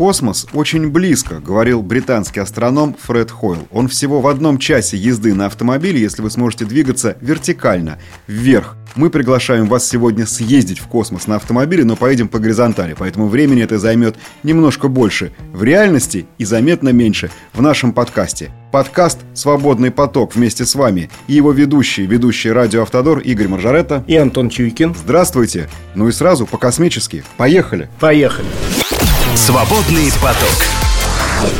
Космос очень близко, говорил британский астроном Фред Хойл. Он всего в одном часе езды на автомобиле, если вы сможете двигаться вертикально, вверх. Мы приглашаем вас сегодня съездить в космос на автомобиле, но поедем по горизонтали, поэтому времени это займет немножко больше в реальности и заметно меньше в нашем подкасте. Подкаст «Свободный поток» вместе с вами и его ведущие, ведущие радио «Автодор» Игорь Моржаретто и Антон Чуйкин. Здравствуйте! Ну и сразу по-космически. Поехали! Поехали! Свободный поток.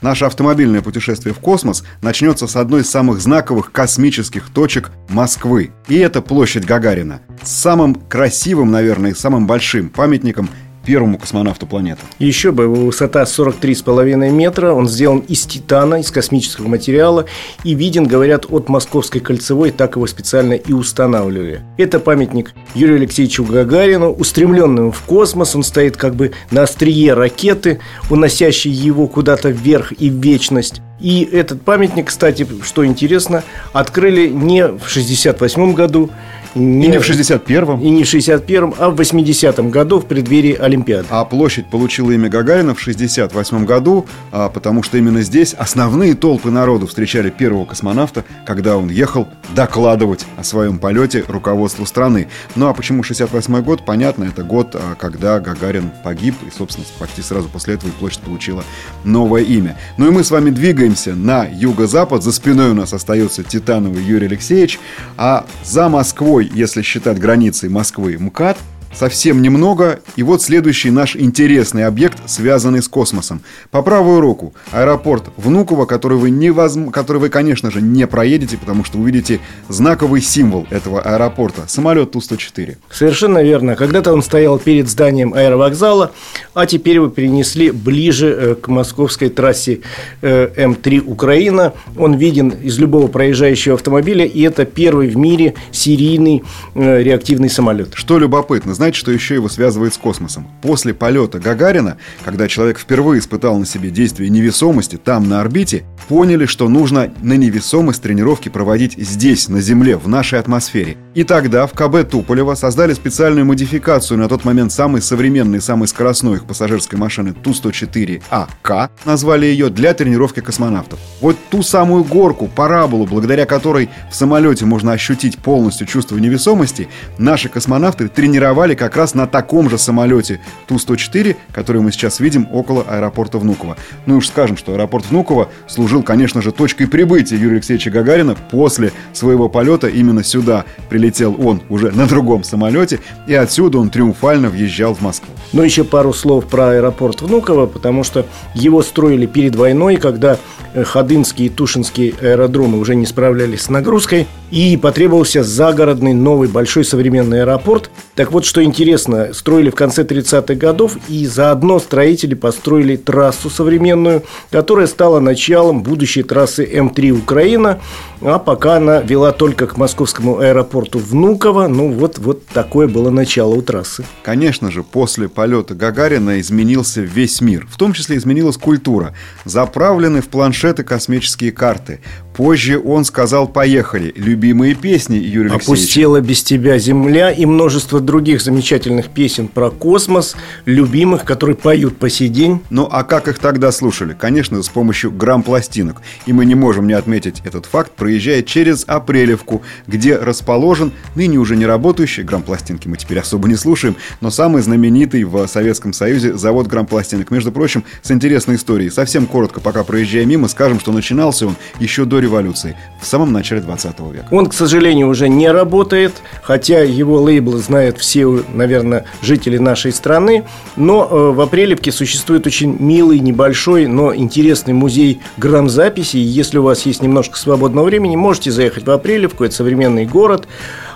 Наше автомобильное путешествие в космос начнется с одной из самых знаковых космических точек Москвы. И это площадь Гагарина. С самым красивым, наверное, и самым большим памятником первому космонавту планеты. Еще бы, его высота 43,5 метра, он сделан из титана, из космического материала и виден, говорят, от Московской кольцевой, так его специально и устанавливали. Это памятник Юрию Алексеевичу Гагарину, устремленному в космос, он стоит как бы на острие ракеты, уносящей его куда-то вверх и в вечность. И этот памятник, кстати, что интересно, открыли не в 1968 году, не, и не в 61-м. И не в 61-м, а в 80-м году в преддверии Олимпиады. А площадь получила имя Гагарина в 68-м году, а, потому что именно здесь основные толпы народу встречали первого космонавта, когда он ехал докладывать о своем полете руководству страны. Ну а почему 68-й год? Понятно, это год, а, когда Гагарин погиб, и, собственно, почти сразу после этого и площадь получила новое имя. Ну и мы с вами двигаемся на юго-запад. За спиной у нас остается титановый Юрий Алексеевич, а за Москвой если считать границей Москвы, МКАД – Совсем немного, и вот следующий наш интересный объект, связанный с космосом. По правую руку аэропорт Внуково, который вы, невозм... который вы, конечно же, не проедете, потому что увидите знаковый символ этого аэропорта – самолет Ту-104. Совершенно верно. Когда-то он стоял перед зданием аэровокзала, а теперь его перенесли ближе э, к московской трассе э, М3 Украина. Он виден из любого проезжающего автомобиля, и это первый в мире серийный э, реактивный самолет. Что любопытно, знаете, что еще его связывает с космосом? После полета Гагарина, когда человек впервые испытал на себе действие невесомости там, на орбите, поняли, что нужно на невесомость тренировки проводить здесь, на Земле, в нашей атмосфере. И тогда в КБ Туполева создали специальную модификацию на тот момент самой современной, самой скоростной их пассажирской машины Ту-104АК, назвали ее для тренировки космонавтов. Вот ту самую горку, параболу, благодаря которой в самолете можно ощутить полностью чувство невесомости, наши космонавты тренировали летали как раз на таком же самолете Ту-104, который мы сейчас видим около аэропорта Внуково. Ну уж скажем, что аэропорт Внуково служил, конечно же, точкой прибытия Юрия Алексеевича Гагарина. После своего полета именно сюда прилетел он уже на другом самолете, и отсюда он триумфально въезжал в Москву. Ну, еще пару слов про аэропорт Внуково, потому что его строили перед войной, когда э, Ходынские и Тушинские аэродромы уже не справлялись с нагрузкой, и потребовался загородный новый большой современный аэропорт. Так вот, что интересно, строили в конце 30-х годов, и заодно строители построили трассу современную, которая стала началом будущей трассы М3 Украина, а пока она вела только к московскому аэропорту Внуково. Ну, вот, вот такое было начало у трассы. Конечно же, после полета Гагарина изменился весь мир. В том числе изменилась культура. Заправлены в планшеты космические карты. Позже он сказал «Поехали». Любимые песни Юрия Алексеевича. «Опустела без тебя земля» и множество других замечательных песен про космос, любимых, которые поют по сей день. Ну, а как их тогда слушали? Конечно, с помощью грамм-пластинок. И мы не можем не отметить этот факт, проезжая через Апрелевку, где расположен ныне уже не работающий, грамм-пластинки мы теперь особо не слушаем, но самый знаменитый в Советском Союзе завод грамм-пластинок. Между прочим, с интересной историей. Совсем коротко, пока проезжая мимо, скажем, что начинался он еще до революции, в самом начале 20 века. Он, к сожалению, уже не работает, хотя его лейбл знают все, наверное, жители нашей страны. Но э, в Апрелевке существует очень милый, небольшой, но интересный музей грамзаписи. И если у вас есть немножко свободного времени, можете заехать в Апрелевку, это современный город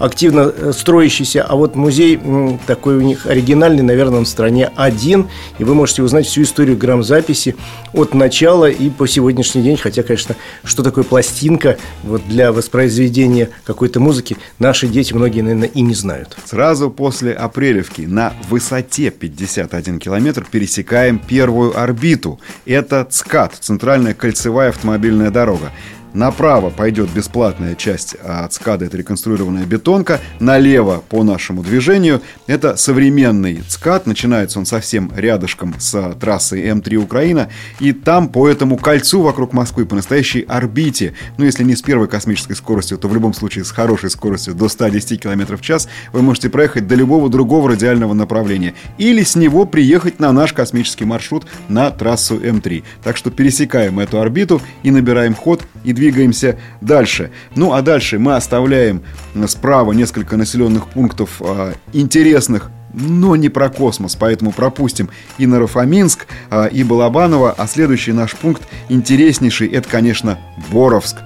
активно э, строящийся, а вот музей такой у них оригинальный, наверное, в стране один, и вы можете узнать всю историю грамзаписи от начала и по сегодняшний день, хотя, конечно, что такое пластинка вот для воспроизведения какой-то музыки, наши дети многие, наверное, и не знают. Сразу после Апрелевки на высоте 51 километр пересекаем первую орбиту. Это ЦКАД, Центральная кольцевая автомобильная дорога. Направо пойдет бесплатная часть от ЦКАДа, это реконструированная бетонка. Налево по нашему движению это современный ЦКАД. Начинается он совсем рядышком с трассой М3 Украина. И там по этому кольцу вокруг Москвы, по настоящей орбите, ну если не с первой космической скоростью, то в любом случае с хорошей скоростью до 110 км в час, вы можете проехать до любого другого радиального направления. Или с него приехать на наш космический маршрут на трассу М3. Так что пересекаем эту орбиту и набираем ход и двигаемся дальше. Ну а дальше мы оставляем справа несколько населенных пунктов э, интересных но не про космос, поэтому пропустим и Нарафаминск, а, и Балабаново, а следующий наш пункт интереснейший, это, конечно, Боровск.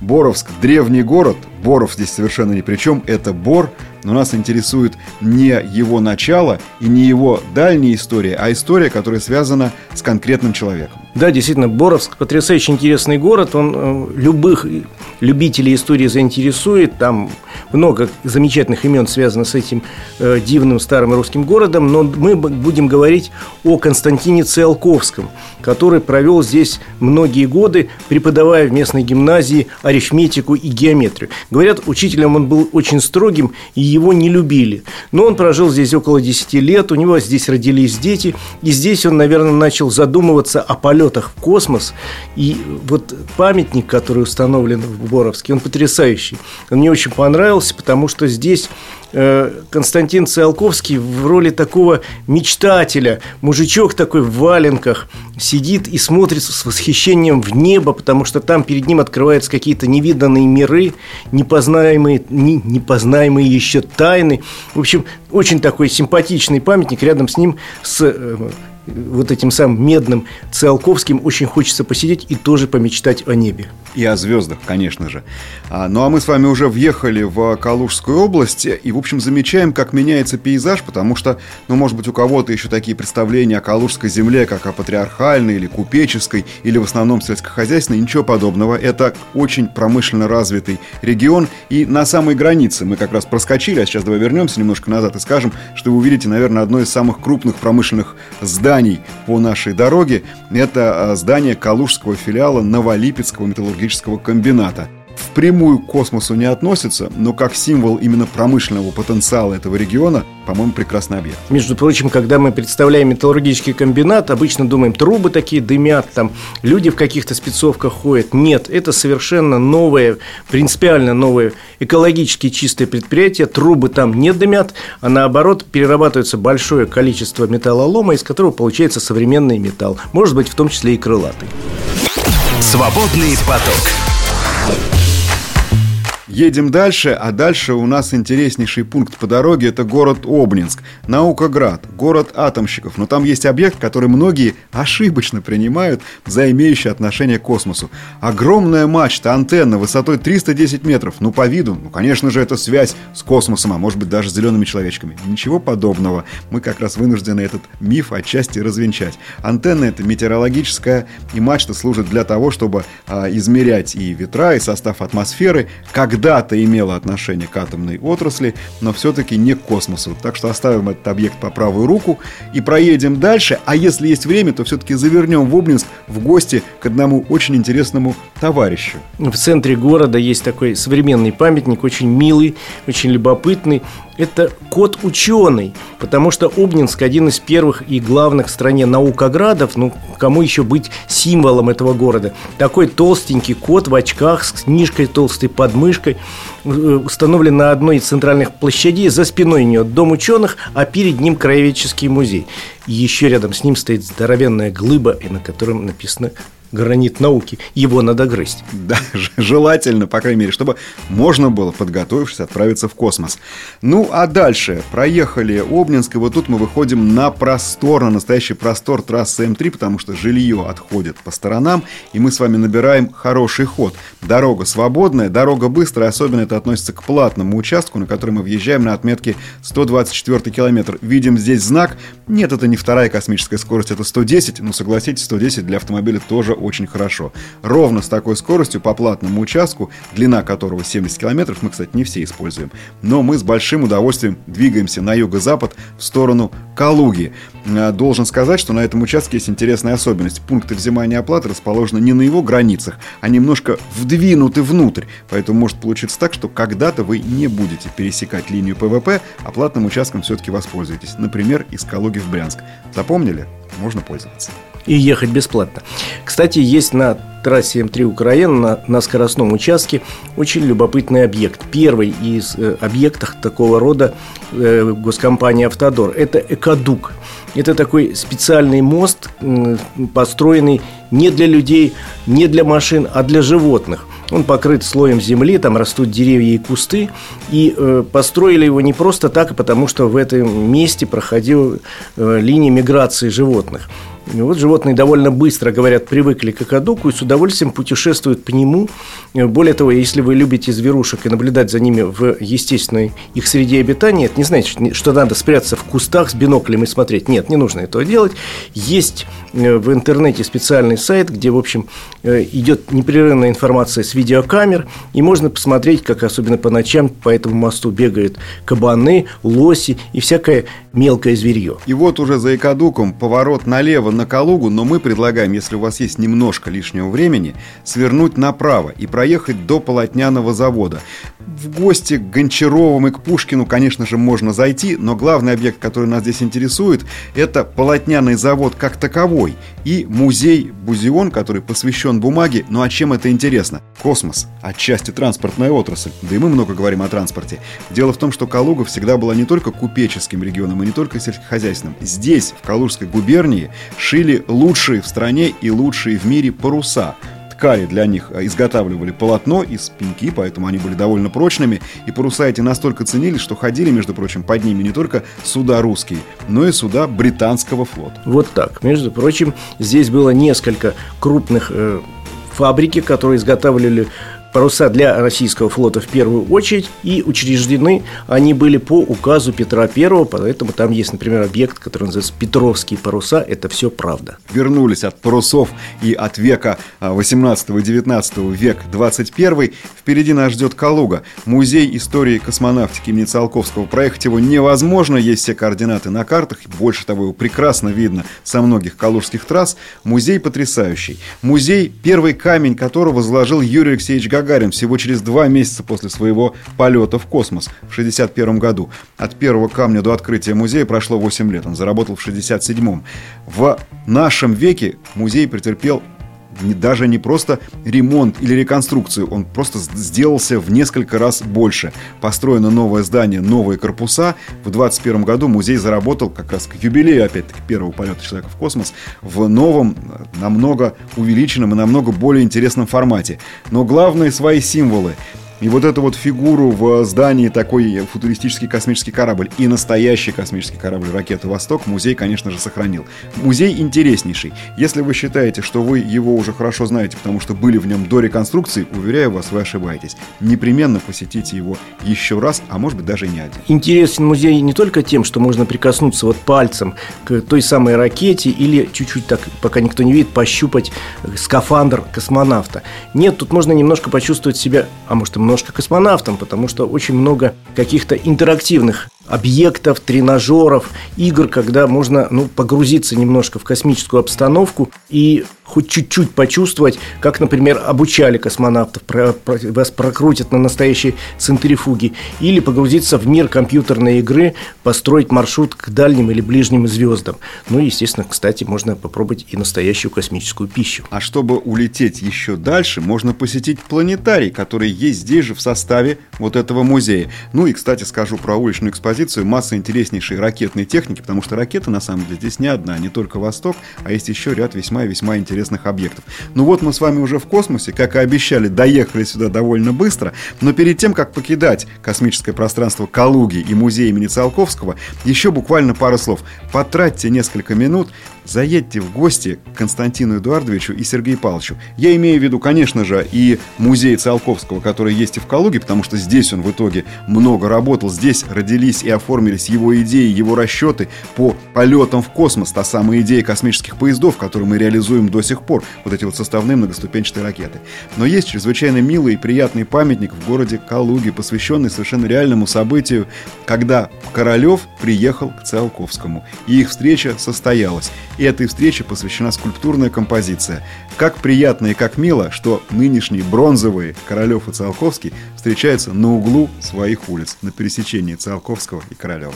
Боровск – древний город, Боров здесь совершенно ни при чем, это Бор, но нас интересует не его начало и не его дальняя история, а история, которая связана с конкретным человеком. Да, действительно, Боровск потрясающе интересный город. Он э, любых любителей истории заинтересует. Там много замечательных имен связано с этим э, дивным старым русским городом. Но мы будем говорить о Константине Циолковском, который провел здесь многие годы, преподавая в местной гимназии арифметику и геометрию. Говорят, учителем он был очень строгим, и его не любили. Но он прожил здесь около 10 лет, у него здесь родились дети, и здесь он, наверное, начал задумываться о полетах в космос. И вот памятник, который установлен в Боровске, он потрясающий. Он мне очень понравился, потому что здесь э, Константин Циолковский в роли такого мечтателя, мужичок такой в валенках, сидит и смотрит с восхищением в небо, потому что там перед ним открываются какие-то невиданные миры, непознаемые, не, непознаемые еще тайны. В общем, очень такой симпатичный памятник. Рядом с ним с э, вот этим самым медным Циолковским очень хочется посидеть и тоже помечтать о небе. И о звездах, конечно же. А, ну а мы с вами уже въехали в Калужскую область и, в общем, замечаем, как меняется пейзаж, потому что, ну, может быть, у кого-то еще такие представления о Калужской земле, как о патриархальной или купеческой, или в основном сельскохозяйственной, ничего подобного. Это очень промышленно развитый регион, и на самой границе мы как раз проскочили, а сейчас давай вернемся немножко назад и скажем, что вы увидите, наверное, одно из самых крупных промышленных зданий по нашей дороге. Это а, здание Калужского филиала Новолипецкого металлургического комбината впрямую к космосу не относится, но как символ именно промышленного потенциала этого региона, по-моему, прекрасный объект. Между прочим, когда мы представляем металлургический комбинат, обычно думаем, трубы такие дымят, там люди в каких-то спецовках ходят. Нет, это совершенно новое, принципиально новое экологически чистое предприятие. Трубы там не дымят, а наоборот перерабатывается большое количество металлолома, из которого получается современный металл. Может быть, в том числе и крылатый. Свободный поток. Едем дальше, а дальше у нас интереснейший пункт по дороге – это город Обнинск, Наукоград, город атомщиков. Но там есть объект, который многие ошибочно принимают за имеющий отношение к космосу. Огромная мачта, антенна высотой 310 метров. Ну, по виду, ну, конечно же, это связь с космосом, а может быть даже с зелеными человечками. Ничего подобного. Мы как раз вынуждены этот миф отчасти развенчать. Антенна – это метеорологическая, и мачта служит для того, чтобы а, измерять и ветра, и состав атмосферы, когда когда-то имела отношение к атомной отрасли, но все-таки не к космосу. Так что оставим этот объект по правую руку и проедем дальше. А если есть время, то все-таки завернем в Обнинск в гости к одному очень интересному товарищу. В центре города есть такой современный памятник, очень милый, очень любопытный это кот ученый, потому что Обнинск один из первых и главных в стране наукоградов, ну, кому еще быть символом этого города. Такой толстенький кот в очках с книжкой толстой подмышкой, э, установлен на одной из центральных площадей, за спиной у нее дом ученых, а перед ним краеведческий музей. И еще рядом с ним стоит здоровенная глыба, и на котором написано гранит науки, его надо грызть. Да, желательно, по крайней мере, чтобы можно было, подготовившись, отправиться в космос. Ну, а дальше проехали Обнинск, и вот тут мы выходим на простор, на настоящий простор трассы М3, потому что жилье отходит по сторонам, и мы с вами набираем хороший ход. Дорога свободная, дорога быстрая, особенно это относится к платному участку, на который мы въезжаем на отметке 124 километр. Видим здесь знак. Нет, это не вторая космическая скорость, это 110, но согласитесь, 110 для автомобиля тоже очень хорошо. Ровно с такой скоростью по платному участку, длина которого 70 километров, мы, кстати, не все используем, но мы с большим удовольствием двигаемся на юго-запад в сторону Калуги. Э, должен сказать, что на этом участке есть интересная особенность. Пункты взимания оплаты расположены не на его границах, а немножко вдвинуты внутрь. Поэтому может получиться так, что когда-то вы не будете пересекать линию ПВП, а платным участком все-таки воспользуетесь. Например, из Калуги в Брянск. Запомнили? Можно пользоваться. И ехать бесплатно. Кстати, есть на трассе М3 Украина на, на скоростном участке очень любопытный объект. Первый из э, объектов такого рода э, госкомпании «Автодор» – это «Экодук». Это такой специальный мост, э, построенный не для людей, не для машин, а для животных. Он покрыт слоем земли, там растут деревья и кусты. И э, построили его не просто так, а потому что в этом месте проходила э, линия миграции животных. И вот животные довольно быстро, говорят, привыкли к акадуку и с удовольствием путешествуют по нему. Более того, если вы любите зверушек и наблюдать за ними в естественной их среде обитания, это не значит, что надо спрятаться в кустах с биноклем и смотреть. Нет, не нужно этого делать. Есть э, в интернете специальный сайт, где, в общем, э, идет непрерывная информация с видеокамер, и можно посмотреть, как особенно по ночам по этому мосту бегают кабаны, лоси и всякое мелкое зверье. И вот уже за Икадуком поворот налево на Калугу, но мы предлагаем, если у вас есть немножко лишнего времени, свернуть направо и проехать до полотняного завода. В гости к Гончаровым и к Пушкину, конечно же, можно зайти, но главный объект, который нас здесь интересует, это полотняный завод как таковой и музей Бузион, который посвящен бумаге. Ну а чем это интересно? Космос, отчасти транспортная отрасль, да и мы много говорим о транспорте. Дело в том, что Калуга всегда была не только купеческим регионом и не только сельскохозяйственным. Здесь, в Калужской губернии, шили лучшие в стране и лучшие в мире паруса ткали для них, э, изготавливали полотно из пеньки, поэтому они были довольно прочными. И паруса эти настолько ценились, что ходили, между прочим, под ними не только суда русские, но и суда британского флота. Вот так. Между прочим, здесь было несколько крупных э, фабрики, которые изготавливали паруса для российского флота в первую очередь, и учреждены они были по указу Петра I, поэтому там есть, например, объект, который называется Петровские паруса, это все правда. Вернулись от парусов и от века 18 и 19 век 21 впереди нас ждет Калуга, музей истории космонавтики имени Циолковского. Проехать его невозможно, есть все координаты на картах, больше того, его прекрасно видно со многих калужских трасс. Музей потрясающий. Музей, первый камень которого заложил Юрий Алексеевич Гагарин Гагарин всего через два месяца после своего полета в космос в 1961 году. От первого камня до открытия музея прошло 8 лет. Он заработал в 1967. В нашем веке музей претерпел даже не просто ремонт или реконструкцию, он просто сделался в несколько раз больше. Построено новое здание, новые корпуса. В 2021 году музей заработал как раз к юбилею, опять-таки, первого полета человека в космос в новом, намного увеличенном и намного более интересном формате. Но главные свои символы и вот эту вот фигуру в здании такой футуристический космический корабль и настоящий космический корабль ракеты «Восток» музей, конечно же, сохранил. Музей интереснейший. Если вы считаете, что вы его уже хорошо знаете, потому что были в нем до реконструкции, уверяю вас, вы ошибаетесь. Непременно посетите его еще раз, а может быть даже не один. Интересен музей не только тем, что можно прикоснуться вот пальцем к той самой ракете или чуть-чуть так, пока никто не видит, пощупать скафандр космонавта. Нет, тут можно немножко почувствовать себя, а может и много немножко космонавтом, потому что очень много каких-то интерактивных объектов, тренажеров, игр, когда можно ну, погрузиться немножко в космическую обстановку и хоть чуть-чуть почувствовать, как, например, обучали космонавтов, про, про, вас прокрутят на настоящей центрифуге, или погрузиться в мир компьютерной игры, построить маршрут к дальним или ближним звездам. Ну и, естественно, кстати, можно попробовать и настоящую космическую пищу. А чтобы улететь еще дальше, можно посетить планетарий, который есть здесь же в составе вот этого музея. Ну и, кстати, скажу про уличную экспозицию. Масса интереснейшей ракетной техники, потому что ракета, на самом деле, здесь не одна, не только Восток, а есть еще ряд весьма и весьма интересных объектов. Ну вот мы с вами уже в космосе, как и обещали, доехали сюда довольно быстро, но перед тем, как покидать космическое пространство Калуги и музей имени Циолковского, еще буквально пару слов. Потратьте несколько минут заедьте в гости к Константину Эдуардовичу и Сергею Павловичу. Я имею в виду, конечно же, и музей Циолковского, который есть и в Калуге, потому что здесь он в итоге много работал, здесь родились и оформились его идеи, его расчеты по полетам в космос, та самая идея космических поездов, которую мы реализуем до сих пор, вот эти вот составные многоступенчатые ракеты. Но есть чрезвычайно милый и приятный памятник в городе Калуге, посвященный совершенно реальному событию, когда Королев приехал к Циолковскому, и их встреча состоялась. И этой встрече посвящена скульптурная композиция. Как приятно и как мило, что нынешние бронзовые Королев и Циолковский встречаются на углу своих улиц, на пересечении Циолковского и Королева.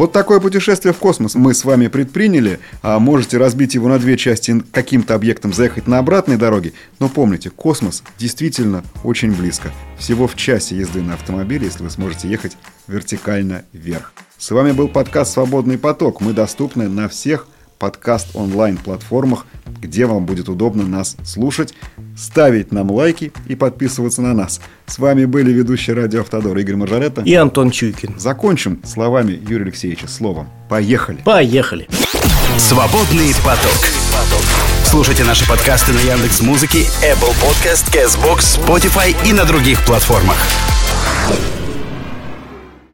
Вот такое путешествие в космос мы с вами предприняли, а можете разбить его на две части, каким-то объектом заехать на обратной дороге. Но помните, космос действительно очень близко. Всего в часе езды на автомобиле, если вы сможете ехать вертикально вверх. С вами был подкаст «Свободный поток». Мы доступны на всех подкаст онлайн-платформах, где вам будет удобно нас слушать, ставить нам лайки и подписываться на нас. С вами были ведущие радио Автодор Игорь Мажоретто и Антон Чуйкин. Закончим словами Юрия Алексеевича словом. Поехали! Поехали! Свободный поток. Слушайте наши подкасты на Яндекс Музыке, Apple Podcast, Castbox, Spotify и на других платформах.